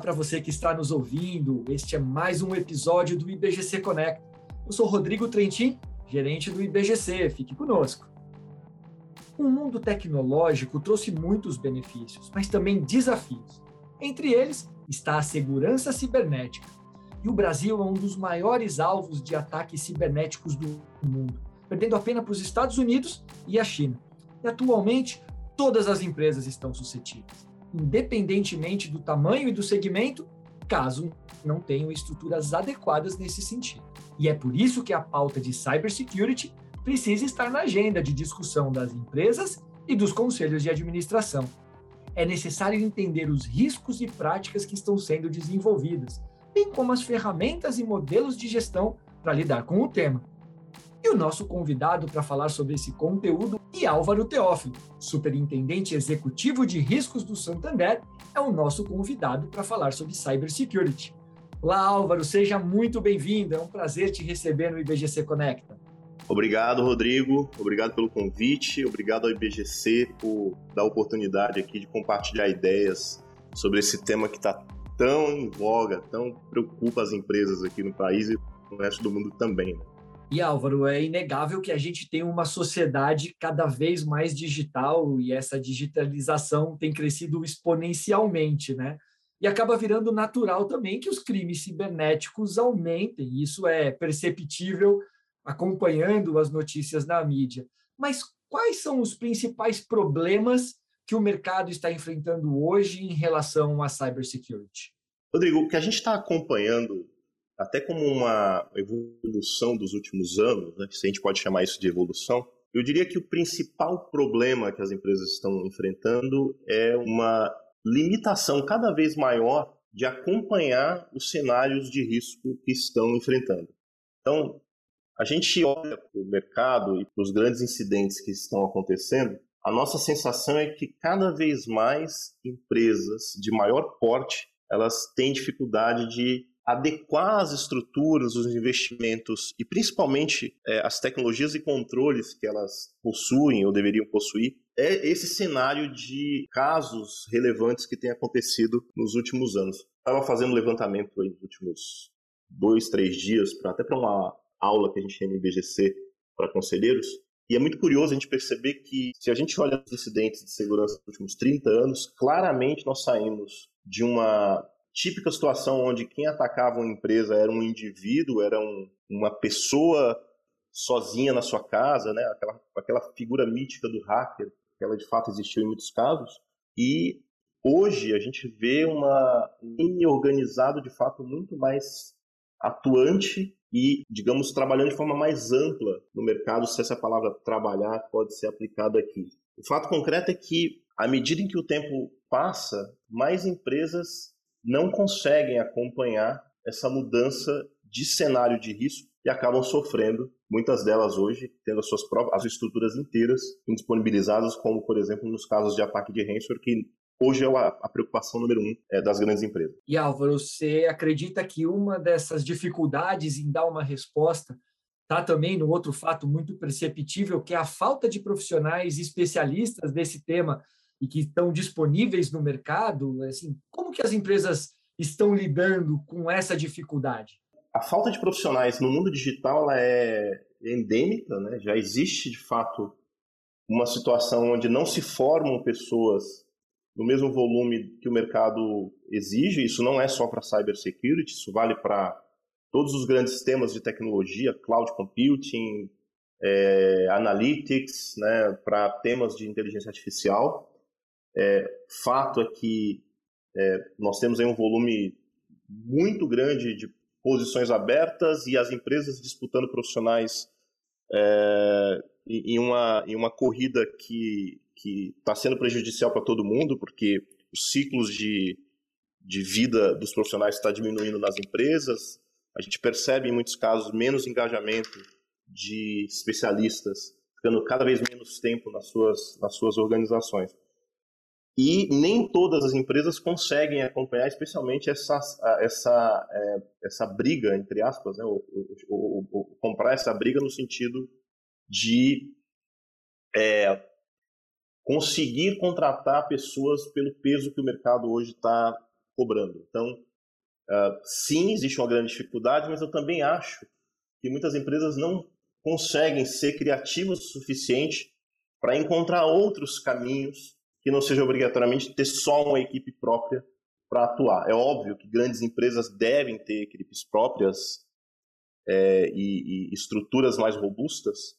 Para você que está nos ouvindo. Este é mais um episódio do IBGC Connect. Eu sou Rodrigo Trentin, gerente do IBGC. Fique conosco. O mundo tecnológico trouxe muitos benefícios, mas também desafios. Entre eles está a segurança cibernética. E o Brasil é um dos maiores alvos de ataques cibernéticos do mundo, perdendo apenas para os Estados Unidos e a China. E atualmente, todas as empresas estão suscetíveis independentemente do tamanho e do segmento, caso não tenham estruturas adequadas nesse sentido. E é por isso que a pauta de cybersecurity precisa estar na agenda de discussão das empresas e dos conselhos de administração. É necessário entender os riscos e práticas que estão sendo desenvolvidas, bem como as ferramentas e modelos de gestão para lidar com o tema. E o nosso convidado para falar sobre esse conteúdo é Álvaro Teófilo, superintendente executivo de riscos do Santander, é o nosso convidado para falar sobre cybersecurity. Olá, Álvaro, seja muito bem-vindo. É um prazer te receber no IBGC Conecta. Obrigado, Rodrigo. Obrigado pelo convite. Obrigado ao IBGC por dar a oportunidade aqui de compartilhar ideias sobre esse tema que está tão em voga, tão preocupa as empresas aqui no país e no resto do mundo também. Né? E Álvaro, é inegável que a gente tem uma sociedade cada vez mais digital e essa digitalização tem crescido exponencialmente, né? E acaba virando natural também que os crimes cibernéticos aumentem. Isso é perceptível acompanhando as notícias na mídia. Mas quais são os principais problemas que o mercado está enfrentando hoje em relação à cybersecurity? Rodrigo, o que a gente está acompanhando até como uma evolução dos últimos anos, né, se a gente pode chamar isso de evolução, eu diria que o principal problema que as empresas estão enfrentando é uma limitação cada vez maior de acompanhar os cenários de risco que estão enfrentando. Então, a gente olha para o mercado e para os grandes incidentes que estão acontecendo, a nossa sensação é que cada vez mais empresas de maior porte elas têm dificuldade de adequar as estruturas, os investimentos e principalmente é, as tecnologias e controles que elas possuem ou deveriam possuir, é esse cenário de casos relevantes que tem acontecido nos últimos anos. Estava fazendo um levantamento aí nos últimos dois, três dias, pra, até para uma aula que a gente tem no IBGC para conselheiros, e é muito curioso a gente perceber que, se a gente olha os incidentes de segurança dos últimos 30 anos, claramente nós saímos de uma típica situação onde quem atacava uma empresa era um indivíduo, era um, uma pessoa sozinha na sua casa, né? aquela, aquela figura mítica do hacker, que ela de fato existiu em muitos casos. E hoje a gente vê uma linha organizado de fato muito mais atuante e, digamos, trabalhando de forma mais ampla no mercado, se essa palavra trabalhar pode ser aplicada aqui. O fato concreto é que, à medida em que o tempo passa, mais empresas não conseguem acompanhar essa mudança de cenário de risco e acabam sofrendo, muitas delas hoje, tendo as suas próprias as estruturas inteiras indisponibilizadas, como, por exemplo, nos casos de ataque de ransomware, que hoje é a, preocupação número um é, das grandes empresas. E Álvaro, você acredita que uma dessas dificuldades em dar uma resposta está também no outro fato muito perceptível, que é a falta de profissionais especialistas desse tema e que estão disponíveis no mercado? Assim, como que as empresas estão lidando com essa dificuldade? A falta de profissionais no mundo digital é endêmica, né? já existe de fato uma situação onde não se formam pessoas no mesmo volume que o mercado exige. Isso não é só para cybersecurity, isso vale para todos os grandes temas de tecnologia, cloud computing, é, analytics, né, para temas de inteligência artificial. É, fato é que é, nós temos aí um volume muito grande de posições abertas e as empresas disputando profissionais é, em, uma, em uma corrida que está sendo prejudicial para todo mundo, porque os ciclos de, de vida dos profissionais está diminuindo nas empresas. A gente percebe, em muitos casos, menos engajamento de especialistas, ficando cada vez menos tempo nas suas, nas suas organizações. E nem todas as empresas conseguem acompanhar, especialmente essa, essa, é, essa briga, entre aspas, né, ou, ou, ou, comprar essa briga no sentido de é, conseguir contratar pessoas pelo peso que o mercado hoje está cobrando. Então, uh, sim, existe uma grande dificuldade, mas eu também acho que muitas empresas não conseguem ser criativas o suficiente para encontrar outros caminhos que não seja obrigatoriamente ter só uma equipe própria para atuar. É óbvio que grandes empresas devem ter equipes próprias é, e, e, estruturas mais robustas,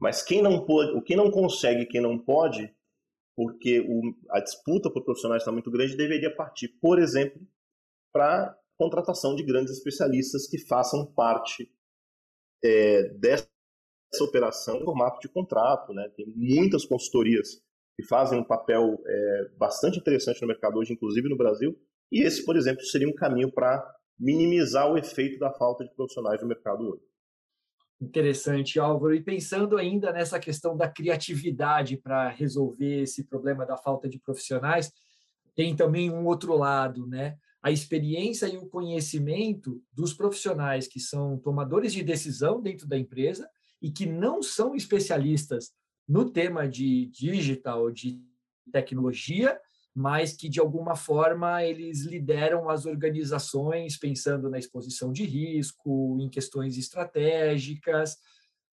mas quem não pode, quem não consegue, quem não pode, porque o, a disputa por profissionais está muito grande, deveria partir, por exemplo, para contratação de grandes especialistas que façam parte é, dessa operação em formato de contrato. Né? Tem muitas consultorias que fazem um papel é, bastante interessante no mercado hoje, inclusive no Brasil, e esse, por exemplo, seria um caminho para minimizar o efeito da falta de profissionais no mercado hoje. Interessante, Álvaro. E pensando ainda nessa questão da criatividade para resolver esse problema da falta de profissionais, tem também um outro lado, né? A experiência e o conhecimento dos profissionais que são tomadores de decisão dentro da empresa e que não são especialistas no tema de digital, de tecnologia, mas que de alguma forma eles lideram as organizações pensando na exposição de risco, em questões estratégicas.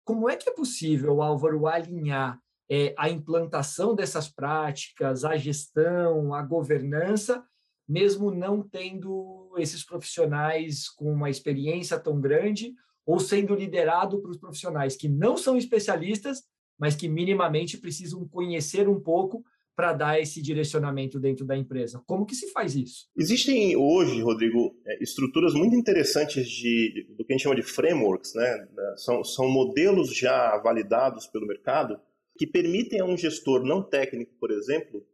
Como é que é possível, Álvaro, alinhar é, a implantação dessas práticas, a gestão, a governança, mesmo não tendo esses profissionais com uma experiência tão grande ou sendo liderado por profissionais que não são especialistas, mas que minimamente precisam conhecer um pouco para dar esse direcionamento dentro da empresa. Como que se faz isso? Existem hoje, Rodrigo, é, estruturas muito interessantes de, do que a gente chama de frameworks, né? São, são modelos já validados pelo mercado que permitem a um gestor não técnico, por exemplo,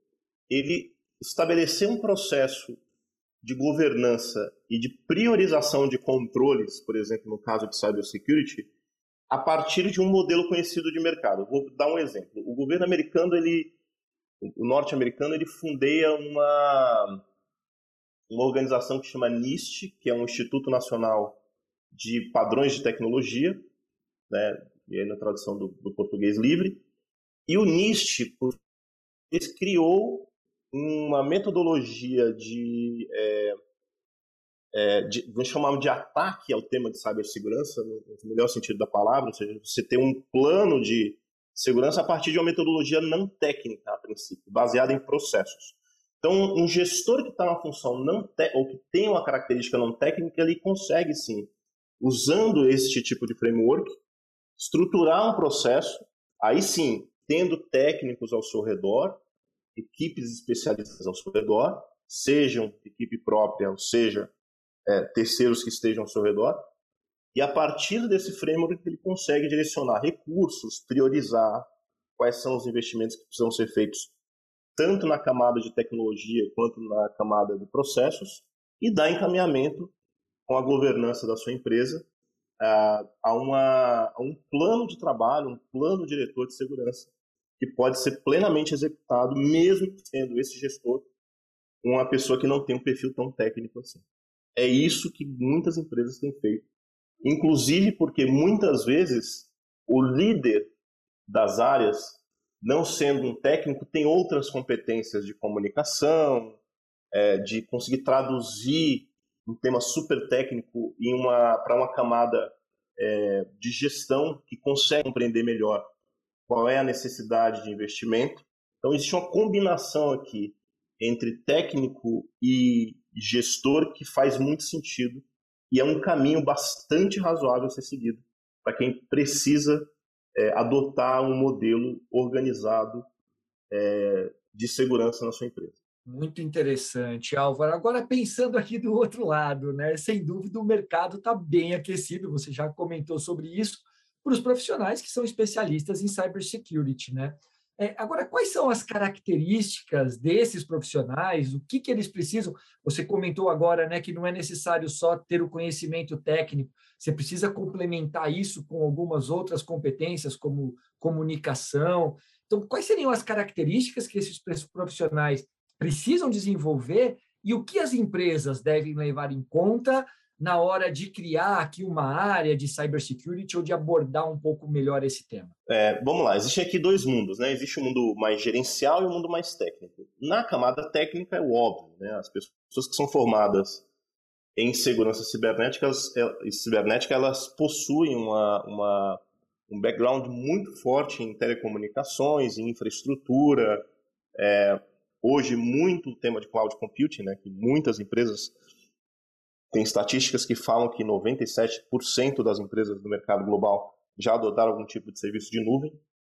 ele estabelecer um processo de governança e de priorização de controles, por exemplo, no caso de cybersecurity, a partir de um modelo conhecido de mercado. Vou dar um exemplo. O governo americano ele o norte-americano ele fundeia uma uma organização que chama NIST, que é um Instituto Nacional de Padrões de Tecnologia, né, e aí na tradução do, do português livre, e o NIST criou uma metodologia de, é, é, de vamos chamar de ataque ao tema de cibersegurança, no, melhor sentido da palavra, ou seja, você tem um plano de Segurança a partir de uma metodologia não técnica, a princípio, baseada em processos. Então, um gestor que está na função não ou que tem uma característica não técnica, ele consegue sim, usando este tipo de framework, estruturar um processo, aí sim, tendo técnicos ao seu redor, equipes especialistas ao seu redor, sejam equipe própria, ou seja, é, terceiros que estejam ao seu redor, e a partir desse framework ele consegue direcionar recursos, priorizar quais são os investimentos que precisam ser feitos tanto na camada de tecnologia quanto na camada de processos e dar encaminhamento com a governança da sua empresa a, uma, a um plano de trabalho, um plano diretor de segurança que pode ser plenamente executado mesmo sendo esse gestor uma pessoa que não tem um perfil tão técnico assim. É isso que muitas empresas têm feito inclusive porque muitas vezes o líder das áreas, não sendo um técnico, tem outras competências de comunicação, é, de conseguir traduzir um tema super técnico para uma camada é, de gestão que consegue compreender melhor qual é a necessidade de investimento. Então, existe uma combinação aqui entre técnico e gestor que faz muito sentido e é um caminho bastante razoável a ser seguido para quem precisa é, adotar um modelo organizado é, de segurança na sua empresa. Muito interessante, Álvaro. Agora, pensando aqui do outro lado, né? sem dúvida o mercado está bem aquecido, você já comentou sobre isso, para os profissionais que são especialistas em cybersecurity. Né? É, agora, quais são as características desses profissionais? O que, que eles precisam? Você comentou agora né, que não é necessário só ter o conhecimento técnico, você precisa complementar isso com algumas outras competências, como comunicação. Então, quais seriam as características que esses profissionais precisam desenvolver e o que as empresas devem levar em conta na hora de criar aqui uma área de cybersecurity ou de abordar um pouco melhor esse tema? É, vamos lá, existem aqui dois mundos, né? Existe o um mundo mais gerencial e o um mundo mais técnico. na camada técnica é o óbvio, né? As pessoas que são formadas em segurança cibernética, cibernética elas possuem uma, uma, um background muito forte em telecomunicações, em infraestrutura, é, hoje muito o tema de cloud computing, né, que muitas empresas têm estatísticas que falam que 97% das empresas do mercado global já adotaram algum tipo de serviço de nuvem.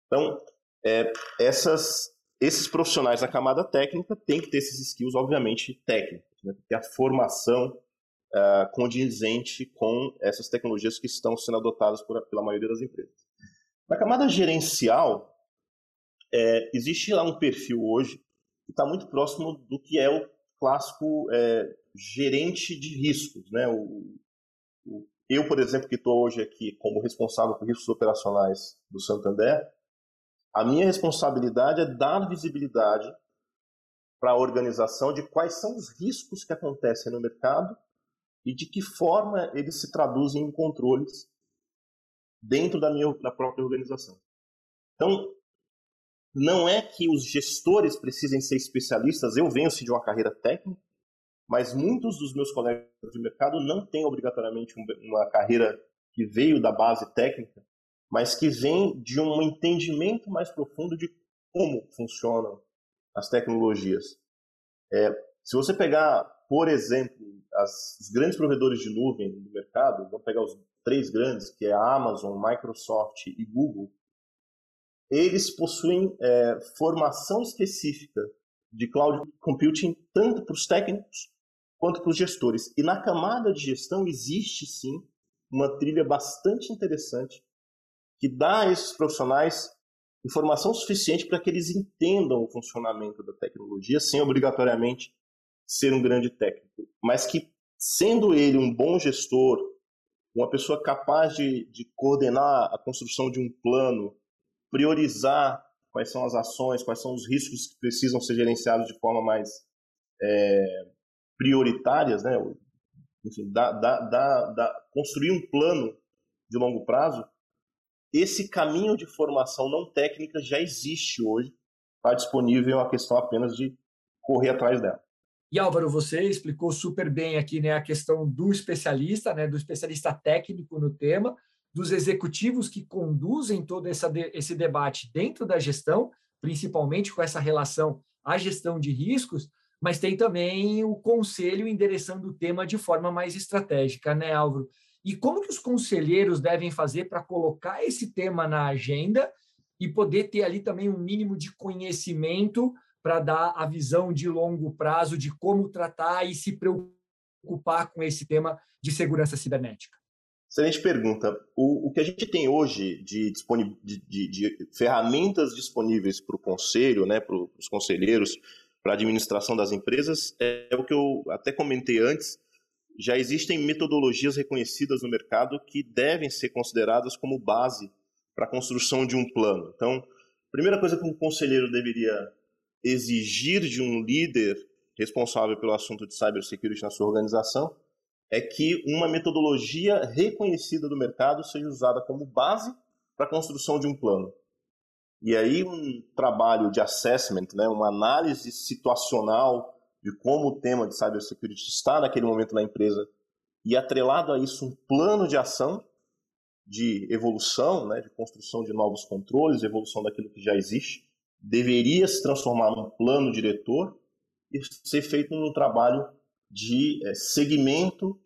Então, é, essas, esses profissionais da camada técnica têm que ter esses skills, obviamente, técnicos, né, ter a formação uh, condizente com essas tecnologias que estão sendo adotadas por, pela maioria das empresas. Na camada gerencial, é, existe lá um perfil hoje que está muito próximo do que é o clássico é, gerente de riscos. Né? O, o, eu, por exemplo, que estou hoje aqui como responsável por riscos operacionais do Santander, a minha responsabilidade é dar visibilidade para a organização de quais são os riscos que acontecem no mercado e de que forma eles se traduzem em controles dentro da minha da própria organização. Então, não é que os gestores precisem ser especialistas, eu venho de uma carreira técnica, mas muitos dos meus colegas de mercado não têm obrigatoriamente uma carreira que veio da base técnica, mas que vem de um entendimento mais profundo de como funcionam as tecnologias. É, se você pegar, por exemplo, as, os grandes provedores de nuvem do mercado, vamos pegar os três grandes, que é a Amazon, Microsoft e Google, eles possuem é, formação específica de cloud computing tanto para os técnicos quanto para os gestores. E na camada de gestão existe sim uma trilha bastante interessante que dá a esses profissionais informação suficiente para que eles entendam o funcionamento da tecnologia sem obrigatoriamente ser um grande técnico, mas que sendo ele um bom gestor, uma pessoa capaz de, de coordenar a construção de um plano, priorizar quais são as ações, quais são os riscos que precisam ser gerenciados de forma mais é, prioritárias, né? Enfim, da, da, da, construir um plano de longo prazo, esse caminho de formação não técnica já existe hoje, está disponível, é uma questão apenas de correr atrás dela. E Álvaro, você explicou super bem aqui né, a questão do especialista, né, do especialista técnico no tema, dos executivos que conduzem todo essa, esse debate dentro da gestão, principalmente com essa relação à gestão de riscos, mas tem também o conselho endereçando o tema de forma mais estratégica, né, Álvaro? E como que os conselheiros devem fazer para colocar esse tema na agenda e poder ter ali também um mínimo de conhecimento para dar a visão de longo prazo de como tratar e se preocupar com esse tema de segurança cibernética? Excelente pergunta. O, o que a gente tem hoje de, de, de, de ferramentas disponíveis para o conselho, né, para os conselheiros, para a administração das empresas, é, o que eu até comentei antes. Já existem metodologias reconhecidas no mercado que devem ser consideradas como base para a construção de um plano. Então, a primeira coisa que um conselheiro deveria exigir de um líder responsável pelo assunto de cybersecurity na sua organização é que uma metodologia reconhecida do mercado seja usada como base para a construção de um plano. E aí um trabalho de assessment, né, uma análise situacional de como o tema de cybersecurity está naquele momento na empresa e atrelado a isso um plano de ação de evolução, né, de construção de novos controles, evolução daquilo que já existe, deveria se transformar num plano diretor e ser feito num trabalho de é, segmento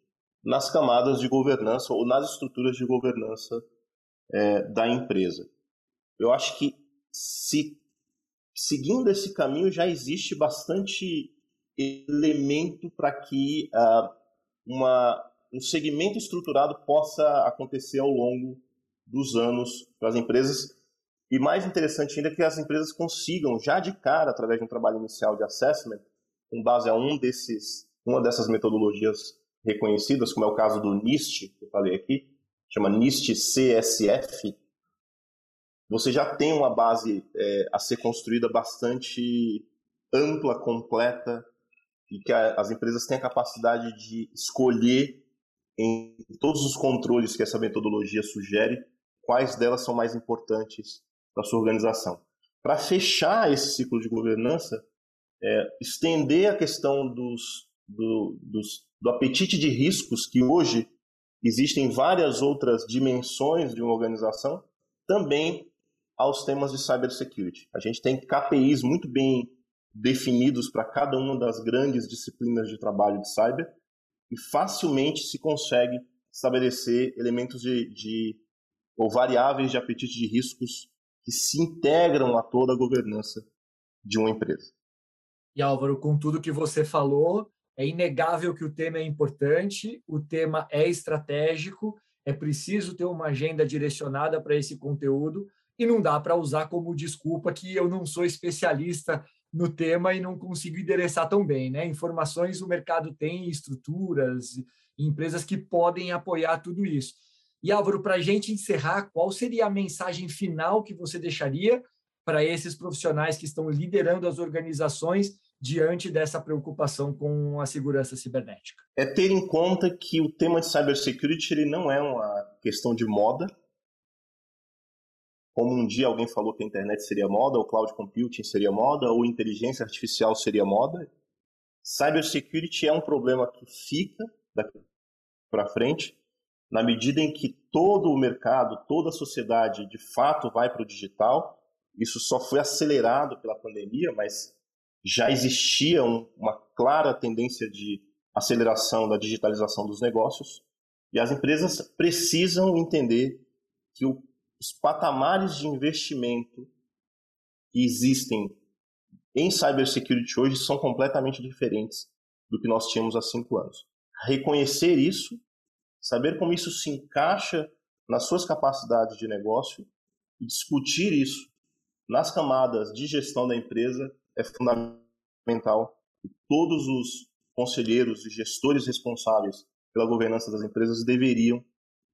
nas camadas de governança ou nas estruturas de governança é, da empresa. Eu acho que se seguindo esse caminho já existe bastante elemento para que uh, uma, um segmento estruturado possa acontecer ao longo dos anos para as empresas. E mais interessante ainda é que as empresas consigam já de cara através de um trabalho inicial de assessment com base a um desses uma dessas metodologias reconhecidas, como é o caso do NIST, que eu falei aqui, chama NIST CSF, você já tem uma base é, a ser construída bastante ampla, completa, e que a, as empresas têm a capacidade de escolher em todos os controles que essa metodologia sugere, quais delas são mais importantes para sua organização. Para fechar esse ciclo de governança, é, estender a questão dos, do, dos, do apetite de riscos que hoje existem várias outras dimensões de uma organização, também aos temas de cybersecurity. A gente tem KPIs muito bem definidos para cada uma das grandes disciplinas de trabalho de cyber e facilmente se consegue estabelecer elementos de, de ou variáveis de apetite de riscos que se integram a toda a governança de uma empresa. E Álvaro, com tudo que você falou, é inegável que o tema é importante, o tema é estratégico, é preciso ter uma agenda direcionada para esse conteúdo e não dá para usar como desculpa que eu não sou especialista no tema e não consigo endereçar tão bem, né? Informações o mercado tem, estruturas, empresas que podem apoiar tudo isso. E Álvaro, para a gente encerrar, qual seria a mensagem final que você deixaria para esses profissionais que estão liderando as organizações diante dessa preocupação com a segurança cibernética? É ter em conta que o tema de cybersecurity ele não é uma questão de moda, como um dia alguém falou que a internet seria moda, ou cloud computing seria moda, ou inteligência artificial seria moda. Cybersecurity é um problema que fica daqui para frente, na medida em que todo o mercado, toda a sociedade de fato vai para o digital. Isso só foi acelerado pela pandemia, mas já existia um, uma clara tendência de aceleração da digitalização dos negócios. E as empresas precisam entender que o os patamares de investimento que existem em cybersecurity hoje são completamente diferentes do que nós tínhamos há cinco anos. Reconhecer isso, saber como isso se encaixa nas suas capacidades de negócio e discutir isso nas camadas de gestão da empresa é fundamental. Todos os conselheiros e gestores responsáveis pela governança das empresas deveriam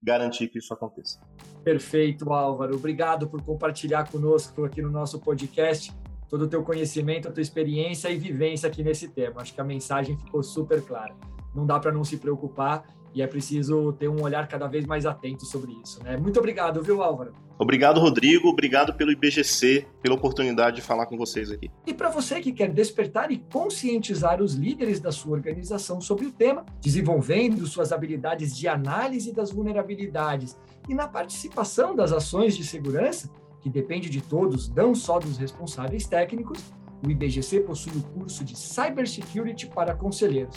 garantir que isso aconteça. Perfeito, Álvaro. Obrigado por compartilhar conosco aqui no nosso podcast todo o teu conhecimento, a tua experiência e vivência aqui nesse tema. Acho que a mensagem ficou super clara. Não dá para não se preocupar e é preciso ter um olhar cada vez mais atento sobre isso. Né? Muito obrigado, viu, Álvaro? Obrigado, Rodrigo. Obrigado pelo IBGC, pela oportunidade de falar com vocês aqui. E para você que quer despertar e conscientizar os líderes da sua organização sobre o tema, desenvolvendo suas habilidades de análise das vulnerabilidades e na participação das ações de segurança, que depende de todos, não só dos responsáveis técnicos, o IBGC possui o curso de Cybersecurity para conselheiros.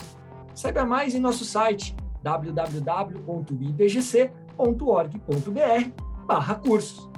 Saiba mais em nosso site www.ibgc.org.br/cursos.